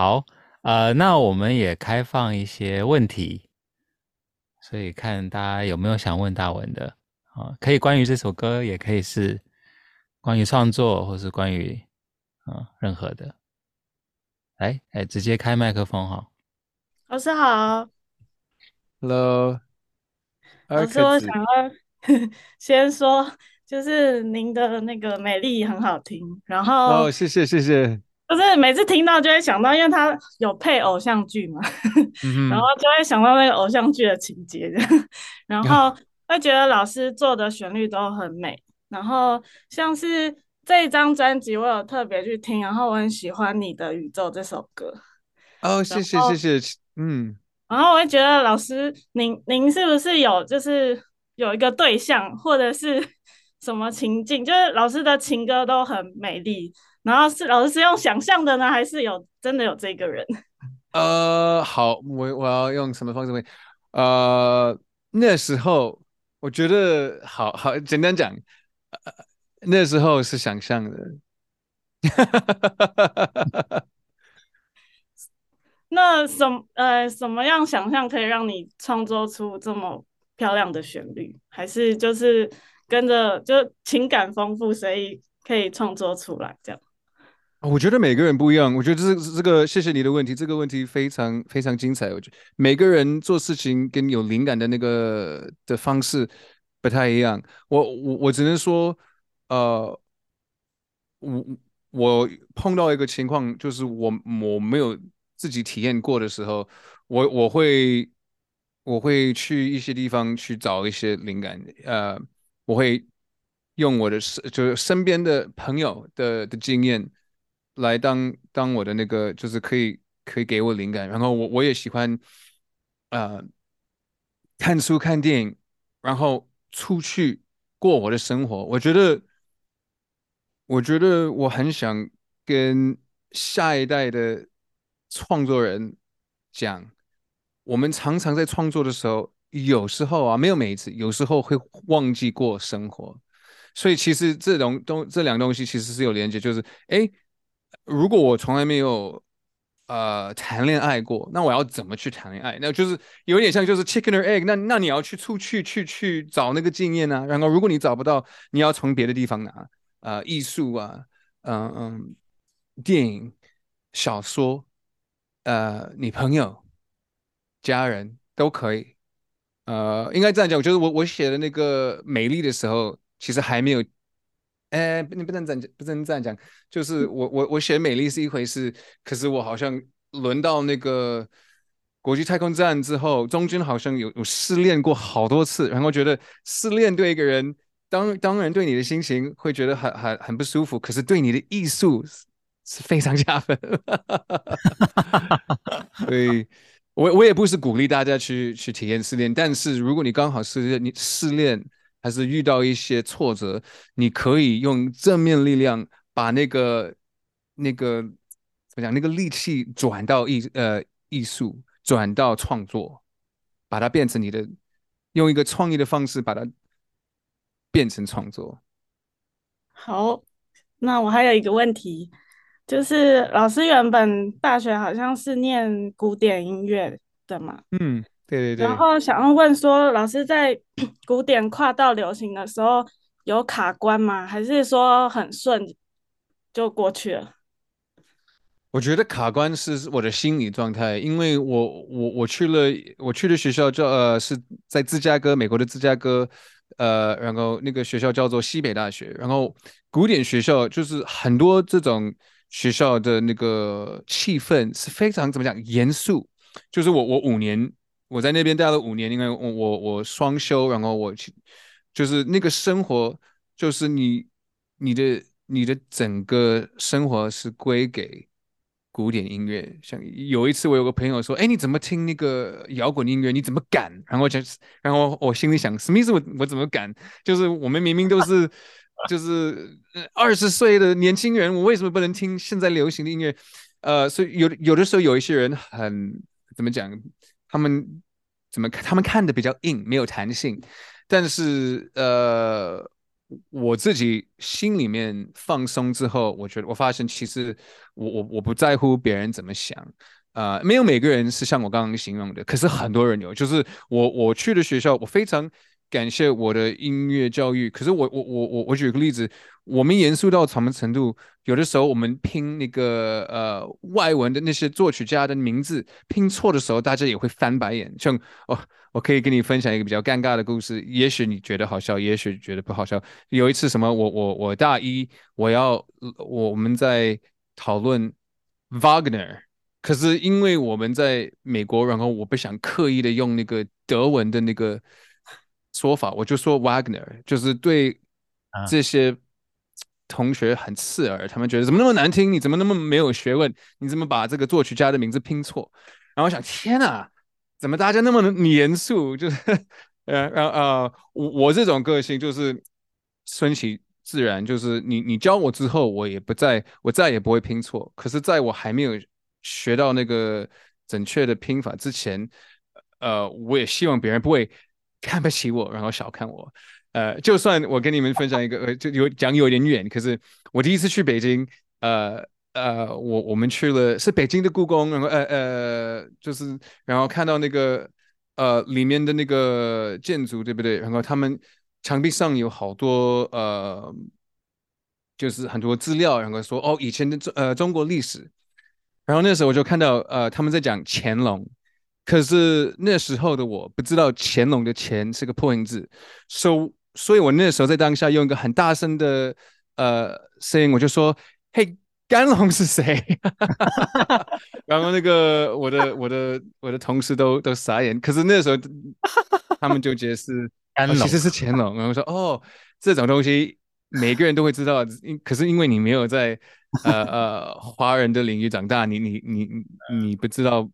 好，呃，那我们也开放一些问题，所以看大家有没有想问大文的啊？可以关于这首歌，也可以是关于创作，或是关于啊任何的。来，哎，直接开麦克风哈。老师好，Hello，老师，我想要 先说，就是您的那个美丽很好听，然后哦，谢谢谢谢，就是每次听到就会想到，因为他有配偶像剧嘛，嗯、然后就会想到那个偶像剧的情节，然后会觉得老师做的旋律都很美，然后像是这一张专辑我有特别去听，然后我很喜欢你的宇宙这首歌，哦，谢谢谢谢。嗯，然后我会觉得老师，您您是不是有就是有一个对象，或者是什么情境？就是老师的情歌都很美丽，然后是老师是用想象的呢，还是有真的有这个人？呃，好，我我要用什么方式问？呃，那时候我觉得好好简单讲，呃，那时候是想象的。那什呃什么样想象可以让你创作出这么漂亮的旋律？还是就是跟着就情感丰富，所以可以创作出来这样？我觉得每个人不一样。我觉得这这个谢谢你的问题，这个问题非常非常精彩。我觉得每个人做事情跟有灵感的那个的方式不太一样。我我我只能说，呃，我我碰到一个情况，就是我我没有。自己体验过的时候，我我会我会去一些地方去找一些灵感，呃，我会用我的身就是身边的朋友的的经验来当当我的那个就是可以可以给我灵感，然后我我也喜欢呃看书看电影，然后出去过我的生活。我觉得我觉得我很想跟下一代的。创作人讲，我们常常在创作的时候，有时候啊，没有每一次，有时候会忘记过生活。所以其实这种东这两个东西其实是有连接，就是哎，如果我从来没有呃谈恋爱过，那我要怎么去谈恋爱？那就是有点像就是 chicken or egg，那那你要去出去去去找那个经验啊。然后如果你找不到，你要从别的地方拿，呃，艺术啊，嗯、嗯，电影、小说。呃，你朋友、家人都可以。呃，应该这样讲，我觉得我我写的那个美丽的时候，其实还没有。哎，你不能这样讲，不能这样讲。就是我我我写美丽是一回事，可是我好像轮到那个国际太空站之后，中间好像有有失恋过好多次，然后觉得失恋对一个人，当当然对你的心情会觉得很很很不舒服，可是对你的艺术。是非常加分，所以我我也不是鼓励大家去去体验失恋，但是如果你刚好是你失恋，还是遇到一些挫折，你可以用正面力量把那个那个怎么讲，那个力气转到艺呃艺术，转到创作，把它变成你的，用一个创意的方式把它变成创作。好，那我还有一个问题。就是老师原本大学好像是念古典音乐的嘛，嗯，对对对。然后想要问说，老师在 古典跨到流行的时候有卡关吗？还是说很顺就过去了？我觉得卡关是我的心理状态，因为我我我去了我去的学校叫呃是在芝加哥，美国的芝加哥，呃，然后那个学校叫做西北大学，然后古典学校就是很多这种。学校的那个气氛是非常怎么讲严肃，就是我我五年我在那边待了五年，因为我我我双休，然后我去就是那个生活，就是你你的你的整个生活是归给古典音乐。像有一次我有个朋友说，哎，你怎么听那个摇滚音乐？你怎么敢？然后就然后我心里想，什么意思？我我怎么敢？就是我们明明都是。就是二十岁的年轻人，我为什么不能听现在流行的音乐？呃，所以有有的时候有一些人很怎么讲，他们怎么看？他们看的比较硬，没有弹性。但是呃，我自己心里面放松之后，我觉得我发现其实我我我不在乎别人怎么想，呃，没有每个人是像我刚刚形容的，可是很多人有，就是我我去的学校，我非常感谢我的音乐教育，可是我我我我我举个例子。我们严肃到什么程度？有的时候我们拼那个呃外文的那些作曲家的名字拼错的时候，大家也会翻白眼。像哦，我可以跟你分享一个比较尴尬的故事，也许你觉得好笑，也许觉得不好笑。有一次什么，我我我大一我要我我们在讨论 Wagner，可是因为我们在美国，然后我不想刻意的用那个德文的那个说法，我就说 Wagner，就是对这些。同学很刺耳，他们觉得怎么那么难听？你怎么那么没有学问？你怎么把这个作曲家的名字拼错？然后我想，天哪，怎么大家那么严肃？就是，呃呃呃，我我这种个性就是顺其自然，就是你你教我之后，我也不再，我再也不会拼错。可是，在我还没有学到那个准确的拼法之前，呃，我也希望别人不会看不起我，然后小看我。呃，就算我跟你们分享一个，呃，就有讲有点远，可是我第一次去北京，呃呃，我我们去了是北京的故宫，然后呃呃，就是然后看到那个呃里面的那个建筑，对不对？然后他们墙壁上有好多呃，就是很多资料，然后说哦以前的中呃中国历史，然后那时候我就看到呃他们在讲乾隆。可是那时候的我不知道乾隆的乾是个破音字，所以所以我那时候在当下用一个很大声的呃声音，我就说：“嘿，甘龙是谁？” 然后那个我的我的我的同事都都傻眼。可是那时候他们就解释，乾隆、哦、其实是乾隆。然后说：“哦，这种东西每个人都会知道，因可是因为你没有在呃呃华人的领域长大，你你你你不知道。”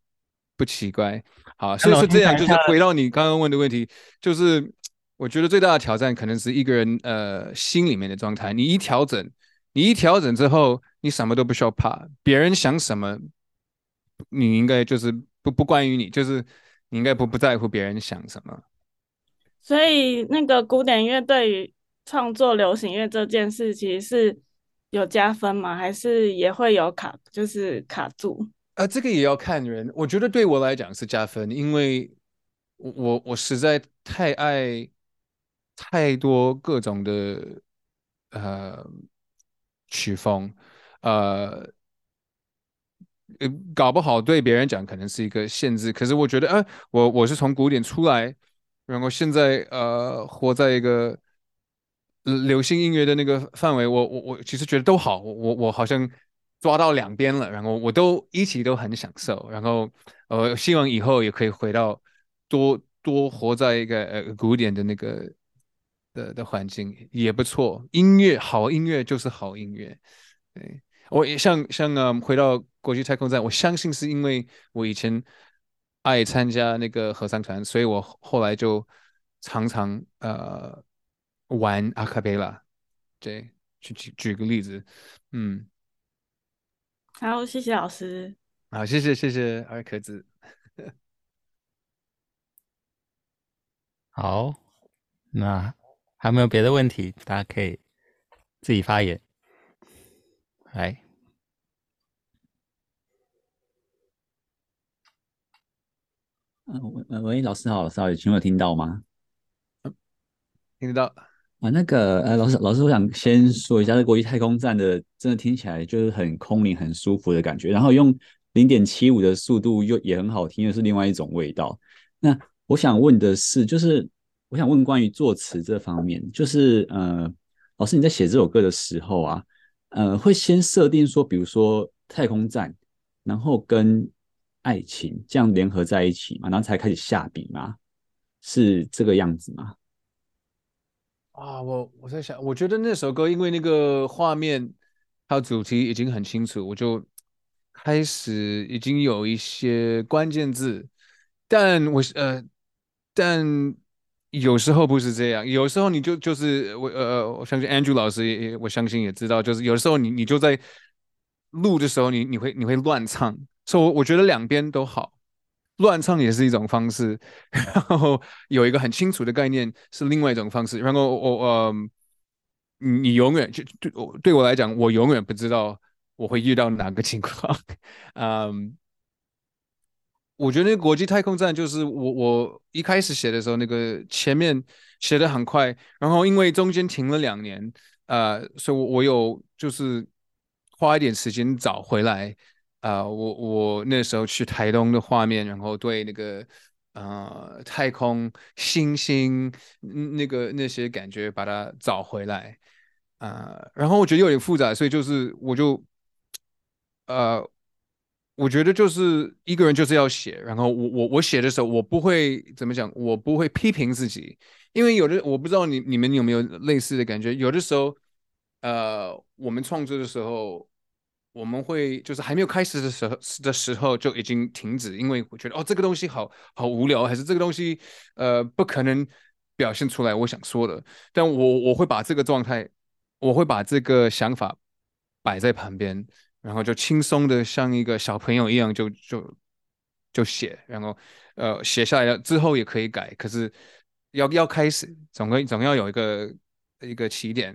不奇怪，好，所以是这样，就是回到你刚刚问的问题，就是我觉得最大的挑战可能是一个人呃心里面的状态。你一调整，你一调整之后，你什么都不需要怕，别人想什么，你应该就是不不关于你，就是你应该不不在乎别人想什么。所以那个古典乐对于创作流行乐这件事，其实是有加分吗？还是也会有卡，就是卡住？啊，这个也要看人。我觉得对我来讲是加分，因为我我我实在太爱太多各种的呃曲风，呃，搞不好对别人讲可能是一个限制。可是我觉得，呃，我我是从古典出来，然后现在呃活在一个流行音乐的那个范围，我我我其实觉得都好。我我好像。抓到两边了，然后我都一起都很享受，然后呃，希望以后也可以回到多多活在一个呃古典的那个的的环境也不错。音乐好音乐就是好音乐，对，我也像像呃回到国际太空站，我相信是因为我以前爱参加那个合唱团，所以我后来就常常呃玩阿卡贝拉，对，举举举个例子，嗯。好，谢谢老师。好，谢谢谢谢二壳子。好，那还有没有别的问题？大家可以自己发言。来，嗯，喂，老师好，老师好，请问有听到吗？听得到。啊，那个呃，老师，老师，我想先说一下，这国际太空站的真的听起来就是很空灵、很舒服的感觉，然后用零点七五的速度又也很好听，又是另外一种味道。那我想问的是，就是我想问关于作词这方面，就是呃，老师你在写这首歌的时候啊，呃，会先设定说，比如说太空站，然后跟爱情这样联合在一起嘛，然后才开始下笔吗？是这个样子吗？啊，我我在想，我觉得那首歌因为那个画面还有主题已经很清楚，我就开始已经有一些关键字，但我呃，但有时候不是这样，有时候你就就是我呃，我相信 Andrew 老师也我相信也知道，就是有时候你你就在录的时候，你你会你会乱唱，所以我我觉得两边都好。乱唱也是一种方式，然后有一个很清楚的概念是另外一种方式。然后我呃，你永远就对我对我来讲，我永远不知道我会遇到哪个情况。嗯，我觉得那个国际太空站就是我我一开始写的时候，那个前面写的很快，然后因为中间停了两年，呃，所以我我有就是花一点时间找回来。啊、我我那时候去台东的画面，然后对那个呃太空星星那个那些感觉把它找回来啊、然后我觉得有点复杂，所以就是我就呃，我觉得就是一个人就是要写，然后我我我写的时候，我不会怎么讲，我不会批评自己，因为有的我不知道你你们有没有类似的感觉，有的时候呃，我们创作的时候。我们会就是还没有开始的时候的时候就已经停止，因为我觉得哦这个东西好好无聊，还是这个东西呃不可能表现出来我想说的。但我我会把这个状态，我会把这个想法摆在旁边，然后就轻松的像一个小朋友一样就就就写，然后呃写下来了之后也可以改，可是要要开始总归总要有一个一个起点，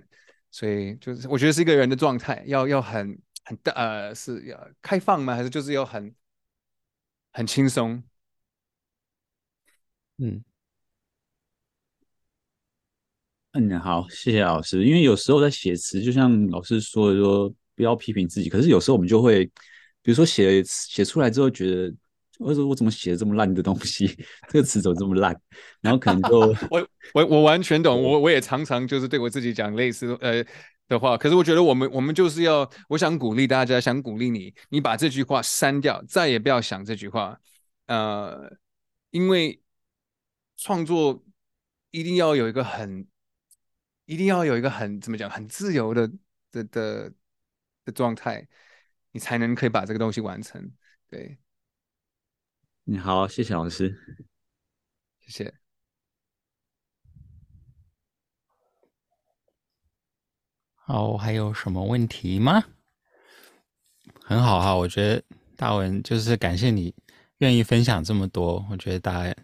所以就是我觉得是一个人的状态要要很。很大呃，是要开放吗？还是就是要很很轻松？嗯嗯，好，谢谢老师。因为有时候在写词，就像老师说的说，不要批评自己。可是有时候我们就会，比如说写写出来之后，觉得我说我怎么写的这么烂的东西，这个词怎么这么烂？然后可能就 我我我完全懂，我我也常常就是对我自己讲类似呃。的话，可是我觉得我们我们就是要，我想鼓励大家，想鼓励你，你把这句话删掉，再也不要想这句话，呃，因为创作一定要有一个很，一定要有一个很怎么讲，很自由的的的的状态，你才能可以把这个东西完成。对，你好，谢谢老师，谢谢。好，还有什么问题吗？很好哈，我觉得大文就是感谢你愿意分享这么多。我觉得大家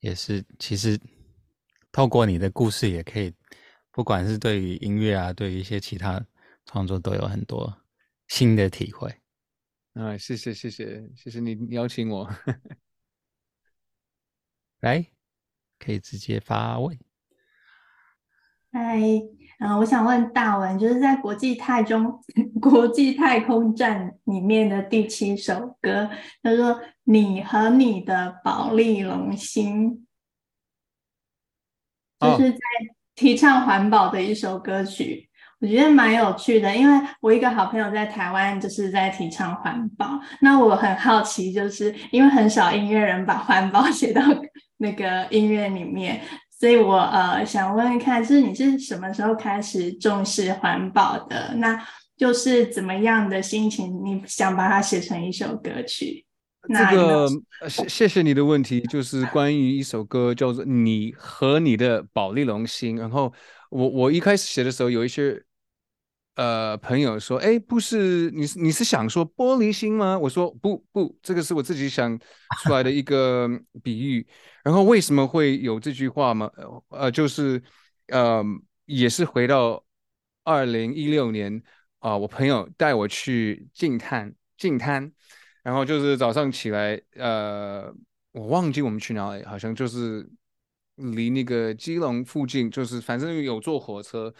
也是，其实透过你的故事，也可以，不管是对于音乐啊，对于一些其他创作，都有很多新的体会。啊，谢谢谢谢谢谢你邀请我，来，可以直接发问。嗨，嗯，我想问大文，就是在国际太中 国际太空站里面的第七首歌，他说“你和你的宝丽龙星”，就是在提倡环保的一首歌曲，我觉得蛮有趣的。因为我一个好朋友在台湾，就是在提倡环保。那我很好奇，就是因为很少音乐人把环保写到 那个音乐里面。所以我呃想问问看，是你是什么时候开始重视环保的？那就是怎么样的心情，你想把它写成一首歌曲？这个谢谢谢你的问题，就是关于一首歌叫做《你和你的宝丽龙心》。然后我我一开始写的时候，有一些呃朋友说：“哎，不是你是你是想说玻璃心吗？”我说：“不不，这个是我自己想出来的一个比喻。”然后为什么会有这句话吗？呃，就是，呃，也是回到二零一六年啊，我朋友带我去净滩，净滩，然后就是早上起来，呃，我忘记我们去哪里，好像就是离那个基隆附近，就是反正有坐火车，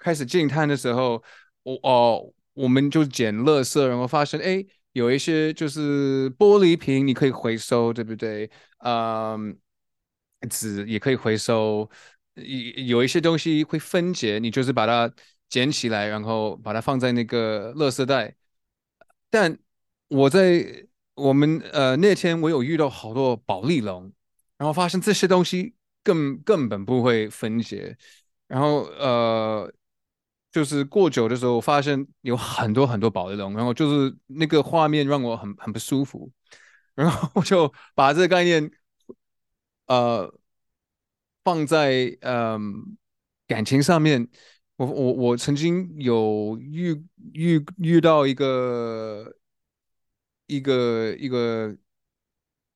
开始净滩的时候，我哦，我们就捡垃圾，然后发现哎，有一些就是玻璃瓶，你可以回收，对不对？嗯。纸也可以回收，有有一些东西会分解，你就是把它捡起来，然后把它放在那个垃圾袋。但我在我们呃那天我有遇到好多宝丽龙，然后发现这些东西根根本不会分解，然后呃就是过久的时候发现有很多很多宝丽龙，然后就是那个画面让我很很不舒服，然后我就把这个概念。呃，放在嗯、感情上面，我我我曾经有遇遇遇到一个一个一个，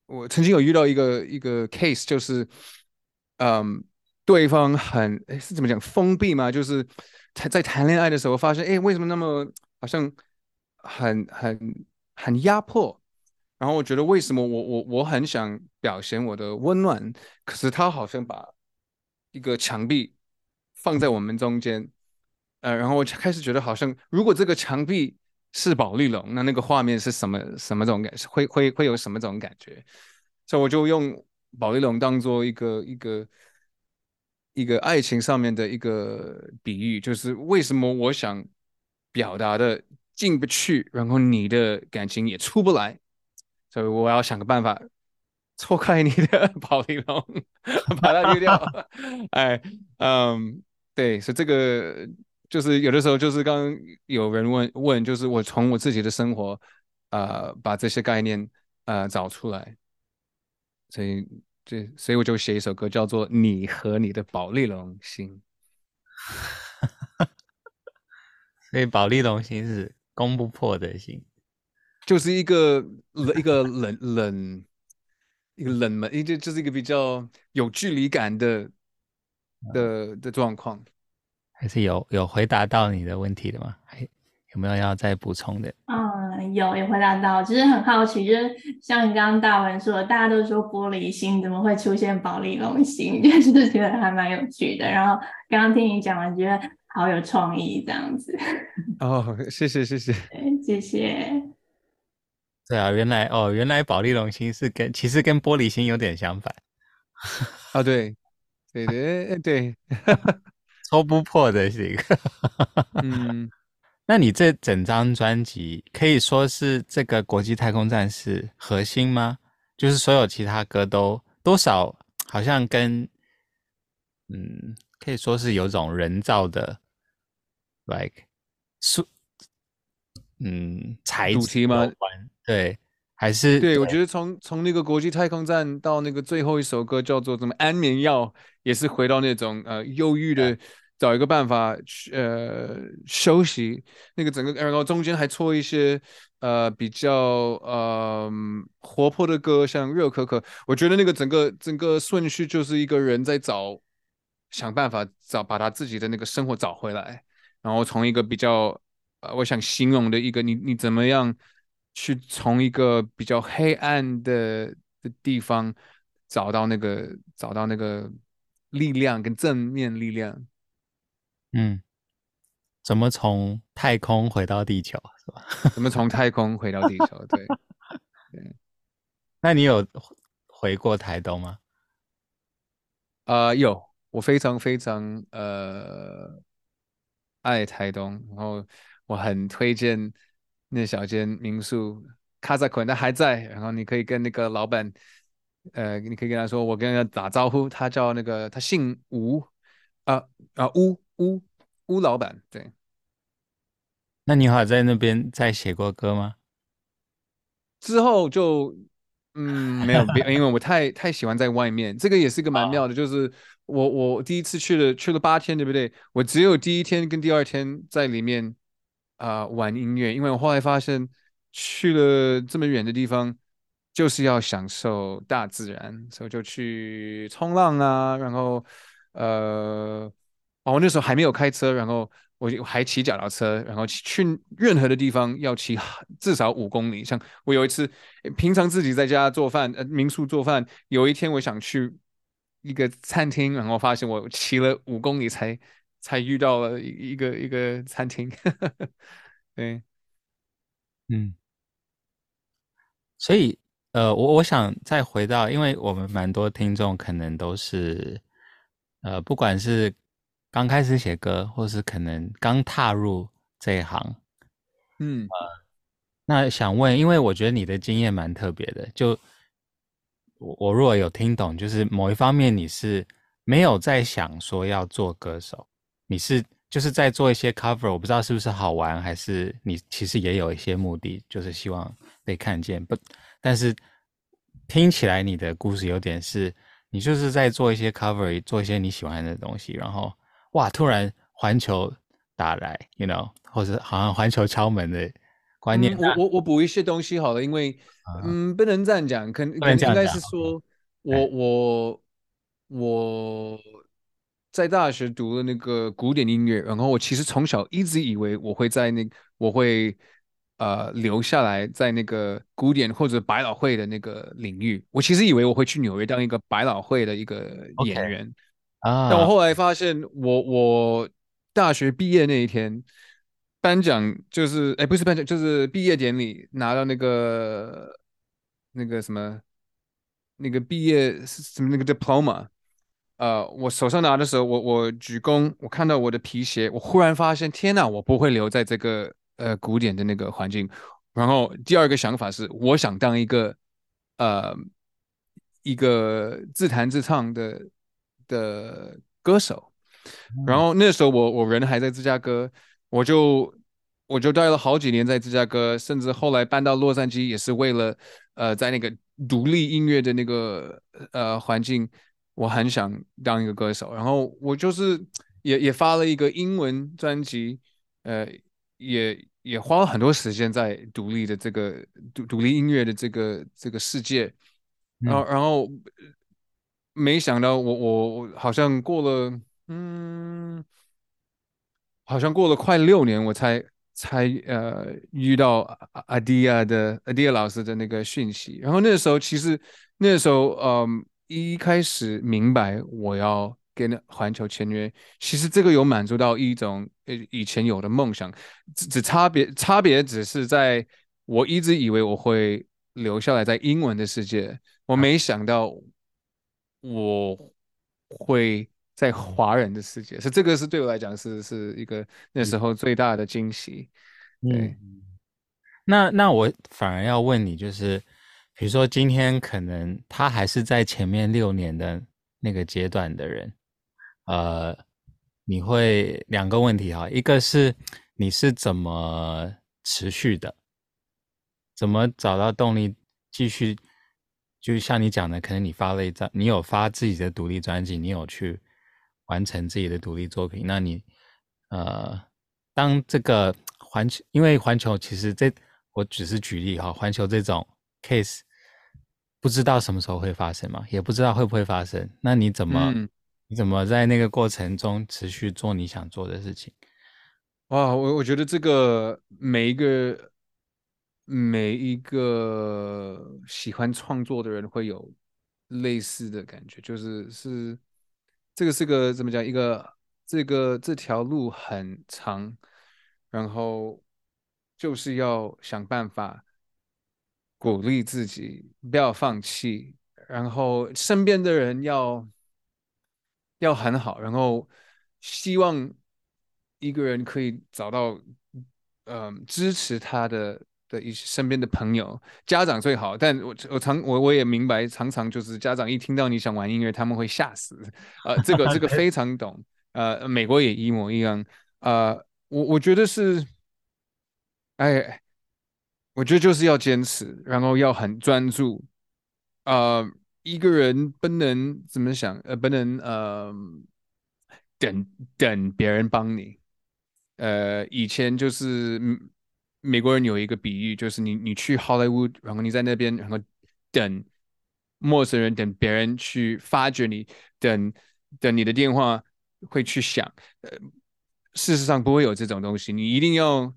我曾经有遇到一个一个 case，就是嗯、对方很诶是怎么讲封闭吗？就是在在谈恋爱的时候发现，哎，为什么那么好像很很很压迫？然后我觉得为什么我我我很想表现我的温暖，可是他好像把一个墙壁放在我们中间，呃，然后我就开始觉得好像如果这个墙壁是保丽龙，那那个画面是什么什么种感？会会会有什么种感觉？所以我就用保丽龙当做一个一个一个爱情上面的一个比喻，就是为什么我想表达的进不去，然后你的感情也出不来。所以我要想个办法错开你的保丽龙，把它丢掉。哎，嗯，对，所以这个就是有的时候就是刚刚有人问问，就是我从我自己的生活呃把这些概念呃找出来，所以这所以我就写一首歌叫做《你和你的宝丽龙心》。所以宝丽龙心是攻不破的心。就是一个冷，一个冷冷，一个冷门，一就就是一个比较有距离感的的的状况。还是有有回答到你的问题的吗？还有没有要再补充的？嗯，有有回答到，其实很好奇，就是像你刚刚大文说的，大家都说玻璃心，怎么会出现保利龙心？就是觉得还蛮有趣的。然后刚刚听你讲完，觉得好有创意，这样子。哦，谢谢谢谢，谢谢。对啊，原来哦，原来保利龙心是跟其实跟玻璃心有点相反 啊，对，对对对，抽不破的心。嗯，那你这整张专辑可以说是这个国际太空站是核心吗？就是所有其他歌都多少好像跟嗯，可以说是有种人造的，like 素嗯材质吗？对，还是对，对我觉得从从那个国际太空站到那个最后一首歌叫做什么安眠药，也是回到那种呃忧郁的，找一个办法去呃休息。那个整个然后中间还错一些呃比较呃活泼的歌，像热可可。我觉得那个整个整个顺序就是一个人在找想办法找把他自己的那个生活找回来，然后从一个比较呃我想形容的一个你你怎么样。去从一个比较黑暗的的地方找到那个找到那个力量跟正面力量，嗯，怎么从太空回到地球是吧？怎么从太空回到地球？对，对。那你有回过台东吗？啊、呃，有，我非常非常呃爱台东，然后我很推荐。那小间民宿卡扎捆，他还在，然后你可以跟那个老板，呃，你可以跟他说，我跟他打招呼，他叫那个，他姓吴，啊啊吴吴吴老板，对。那你好，在那边再写过歌吗？之后就嗯没有，因为我太太喜欢在外面，这个也是个蛮妙的，就是我我第一次去了去了八天，对不对？我只有第一天跟第二天在里面。啊、呃，玩音乐，因为我后来发现去了这么远的地方，就是要享受大自然，所以就去冲浪啊，然后呃，哦我那时候还没有开车，然后我就还骑脚踏车，然后去任何的地方要骑至少五公里。像我有一次，平常自己在家做饭，呃，民宿做饭，有一天我想去一个餐厅，然后发现我骑了五公里才。才遇到了一一个一个餐厅，对，嗯，所以呃，我我想再回到，因为我们蛮多听众可能都是呃，不管是刚开始写歌，或是可能刚踏入这一行，嗯，呃，那想问，因为我觉得你的经验蛮特别的，就我我如果有听懂，就是某一方面你是没有在想说要做歌手。你是就是在做一些 cover，我不知道是不是好玩，还是你其实也有一些目的，就是希望被看见。不，但是听起来你的故事有点是，你就是在做一些 cover，做一些你喜欢的东西，然后哇，突然环球打来，you know，或者好像环球敲门的观念。嗯、我我我补一些东西好了，因为嗯，嗯，不能这样讲，可能应该是说我我我。在大学读了那个古典音乐，然后我其实从小一直以为我会在那我会呃留下来在那个古典或者百老汇的那个领域。我其实以为我会去纽约当一个百老汇的一个演员.啊，但我后来发现我，我大学毕业那一天，颁奖就是哎不是颁奖就是毕业典礼拿到那个那个什么。那个毕业什么？那个 diploma，呃，我手上拿的时候，我我鞠躬，我看到我的皮鞋，我忽然发现，天哪，我不会留在这个呃古典的那个环境。然后第二个想法是，我想当一个呃一个自弹自唱的的歌手。然后那时候我我人还在芝加哥，我就我就待了好几年在芝加哥，甚至后来搬到洛杉矶，也是为了呃在那个。独立音乐的那个呃环境，我很想当一个歌手，然后我就是也也发了一个英文专辑，呃，也也花了很多时间在独立的这个独独立音乐的这个这个世界，然后、嗯、然后没想到我我好像过了嗯，好像过了快六年我才。才呃遇到阿迪亚的阿迪亚老师的那个讯息，然后那时候其实那时候嗯一开始明白我要跟环球签约，其实这个有满足到一种呃以前有的梦想，只只差别差别只是在我一直以为我会留下来在英文的世界，我没想到我会。在华人的世界，是这个是对我来讲是是一个那时候最大的惊喜。对，嗯、那那我反而要问你，就是比如说今天可能他还是在前面六年的那个阶段的人，呃，你会两个问题哈，一个是你是怎么持续的，怎么找到动力继续？就像你讲的，可能你发了一张，你有发自己的独立专辑，你有去。完成自己的独立作品，那你，呃，当这个环球，因为环球其实这我只是举例哈，环球这种 case 不知道什么时候会发生嘛，也不知道会不会发生。那你怎么，嗯、你怎么在那个过程中持续做你想做的事情？哇，我我觉得这个每一个每一个喜欢创作的人会有类似的感觉，就是是。这个是个怎么讲？一个这个这条路很长，然后就是要想办法鼓励自己，不要放弃，然后身边的人要要很好，然后希望一个人可以找到嗯、支持他的。的一些身边的朋友、家长最好，但我我常我我也明白，常常就是家长一听到你想玩音乐，他们会吓死。呃，这个这个 非常懂。呃，美国也一模一样。呃，我我觉得是，哎，我觉得就是要坚持，然后要很专注。呃，一个人不能怎么想，呃，不能呃等等别人帮你。呃，以前就是嗯。美国人有一个比喻，就是你你去好莱坞，然后你在那边，然后等陌生人，等别人去发掘你，等等你的电话会去响。呃，事实上不会有这种东西，你一定要，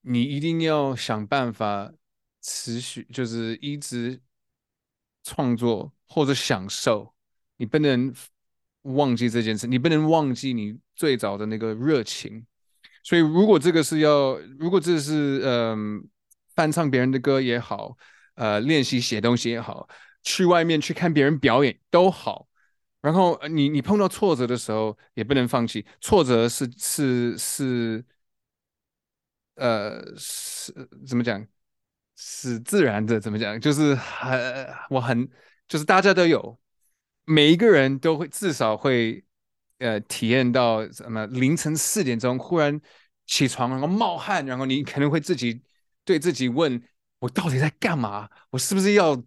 你一定要想办法持续，就是一直创作或者享受，你不能忘记这件事，你不能忘记你最早的那个热情。所以，如果这个是要，如果这是嗯、翻唱别人的歌也好，呃，练习写东西也好，去外面去看别人表演都好，然后你你碰到挫折的时候也不能放弃，挫折是是是，呃，是怎么讲？是自然的，怎么讲？就是很我很就是大家都有，每一个人都会至少会。呃，体验到什么凌晨四点钟忽然起床，然后冒汗，然后你可能会自己对自己问：我到底在干嘛？我是不是要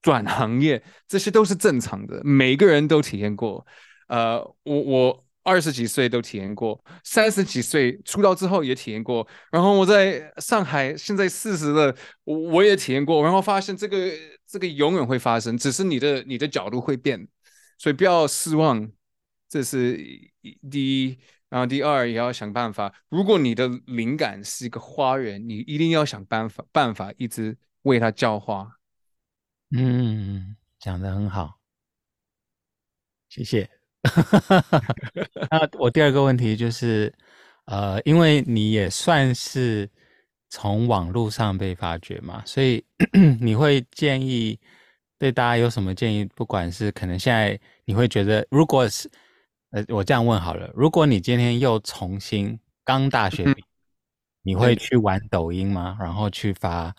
转行业？这些都是正常的，每个人都体验过。呃，我我二十几岁都体验过，三十几岁出道之后也体验过，然后我在上海现在四十了，我我也体验过，然后发现这个这个永远会发生，只是你的你的角度会变，所以不要失望。这是第一。然后第二也要想办法，如果你的灵感是一个花园，你一定要想办法办法一直为它浇花。嗯，讲得很好，谢谢。那我第二个问题就是，呃，因为你也算是从网络上被发掘嘛，所以 你会建议对大家有什么建议？不管是可能现在你会觉得，如果是。呃，我这样问好了，如果你今天又重新刚大学毕业，你会去玩抖音吗？然后去发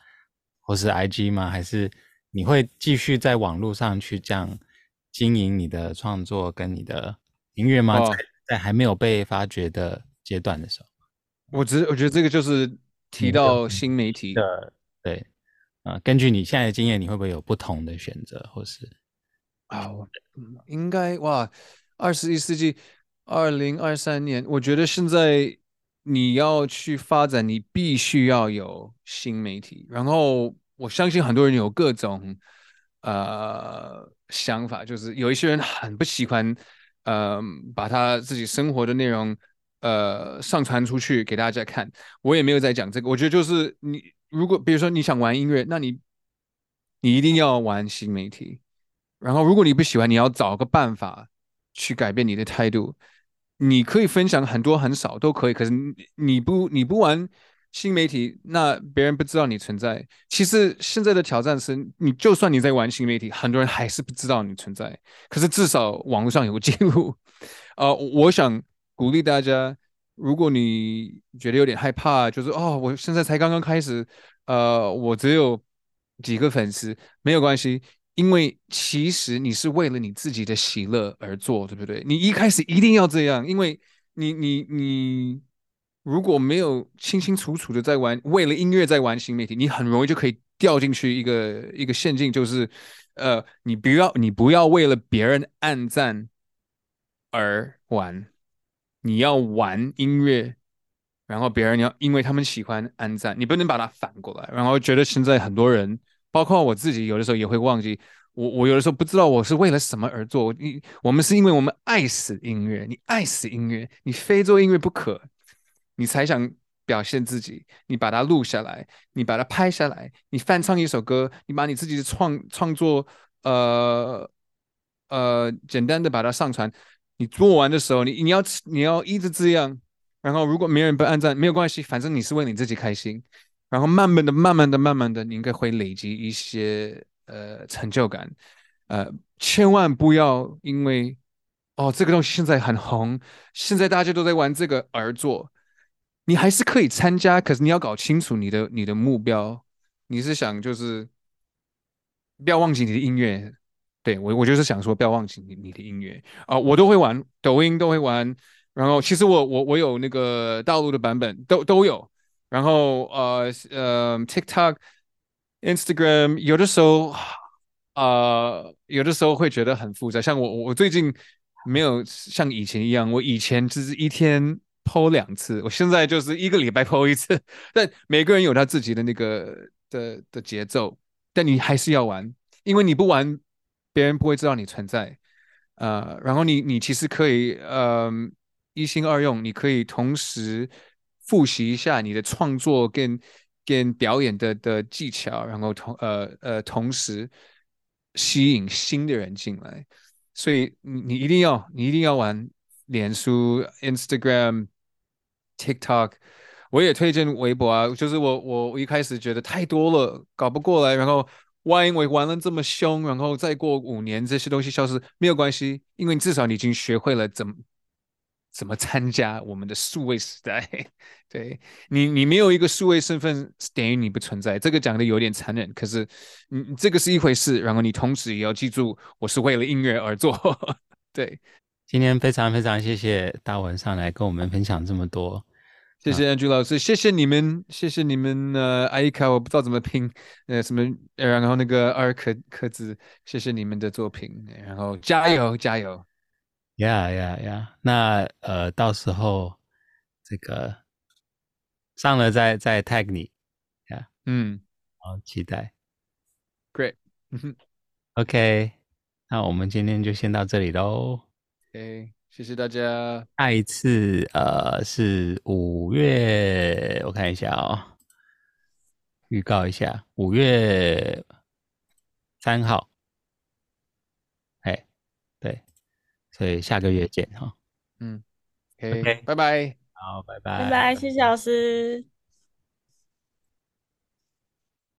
或是 IG 吗？还是你会继续在网络上去这样经营你的创作跟你的音乐吗？在在还没有被发掘的阶段的时候，我觉得我觉得这个就是提到新媒体的，对，啊，根据你现在的经验，你会不会有不同的选择，或是啊，我应该哇。二十一世纪，二零二三年，我觉得现在你要去发展，你必须要有新媒体。然后我相信很多人有各种呃想法，就是有一些人很不喜欢，呃，把他自己生活的内容呃上传出去给大家看。我也没有在讲这个，我觉得就是你如果比如说你想玩音乐，那你你一定要玩新媒体。然后如果你不喜欢，你要找个办法。去改变你的态度，你可以分享很多很少都可以，可是你不你不玩新媒体，那别人不知道你存在。其实现在的挑战是，你就算你在玩新媒体，很多人还是不知道你存在。可是至少网络上有个记录。呃，我想鼓励大家，如果你觉得有点害怕，就是哦，我现在才刚刚开始，呃，我只有几个粉丝，没有关系。因为其实你是为了你自己的喜乐而做，对不对？你一开始一定要这样，因为你你你如果没有清清楚楚的在玩，为了音乐在玩新媒体，你很容易就可以掉进去一个一个陷阱，就是呃，你不要你不要为了别人按赞而玩，你要玩音乐，然后别人要因为他们喜欢按赞，你不能把它反过来，然后觉得现在很多人。包括我自己，有的时候也会忘记我。我有的时候不知道我是为了什么而做。你我们是因为我们爱死音乐，你爱死音乐，你非做音乐不可，你才想表现自己。你把它录下来，你把它拍下来，你翻唱一首歌，你把你自己的创创作，呃呃，简单的把它上传。你做完的时候，你你要你要一直这样。然后如果没人不按赞，没有关系，反正你是为你自己开心。然后慢慢的、慢慢的、慢慢的，你应该会累积一些呃成就感，呃，千万不要因为哦这个东西现在很红，现在大家都在玩这个而做，你还是可以参加，可是你要搞清楚你的你的目标，你是想就是不要忘记你的音乐，对，我我就是想说不要忘记你你的音乐。啊，我都会玩，抖音都会玩，然后其实我我我有那个大陆的版本都都有。然后呃呃，TikTok、Instagram 有的时候呃有的时候会觉得很复杂。像我我最近没有像以前一样，我以前只是一天 po 两次，我现在就是一个礼拜 po 一次。但每个人有他自己的那个的的节奏，但你还是要玩，因为你不玩，别人不会知道你存在。呃，然后你你其实可以呃一心二用，你可以同时。复习一下你的创作跟跟表演的的技巧，然后同呃呃同时吸引新的人进来，所以你你一定要你一定要玩脸书、Instagram、TikTok，我也推荐微博啊。就是我我一开始觉得太多了，搞不过来，然后万一我玩了这么凶，然后再过五年这些东西消失，没有关系，因为你至少你已经学会了怎么。怎么参加我们的数位时代？对你，你没有一个数位身份，等于你不存在。这个讲的有点残忍，可是，你，这个是一回事。然后你同时也要记住，我是为了音乐而做。对，今天非常非常谢谢大文上来跟我们分享这么多。谢谢 Andrew 老师，谢谢你们，谢谢你们。呃，艾卡，我不知道怎么拼，呃，什么，然后那个阿尔克克兹，谢谢你们的作品，然后加油，加油。呀呀呀！那呃，到时候这个上了再再 tag 你呀。嗯，好，期待。Great。嗯哼。OK，那我们今天就先到这里喽。OK。谢谢大家。下一次呃是五月，我看一下哦，预告一下，五月三号。哎，对，所以下个月见哈。嗯，OK，拜拜。好，拜拜，拜拜，谢谢老师。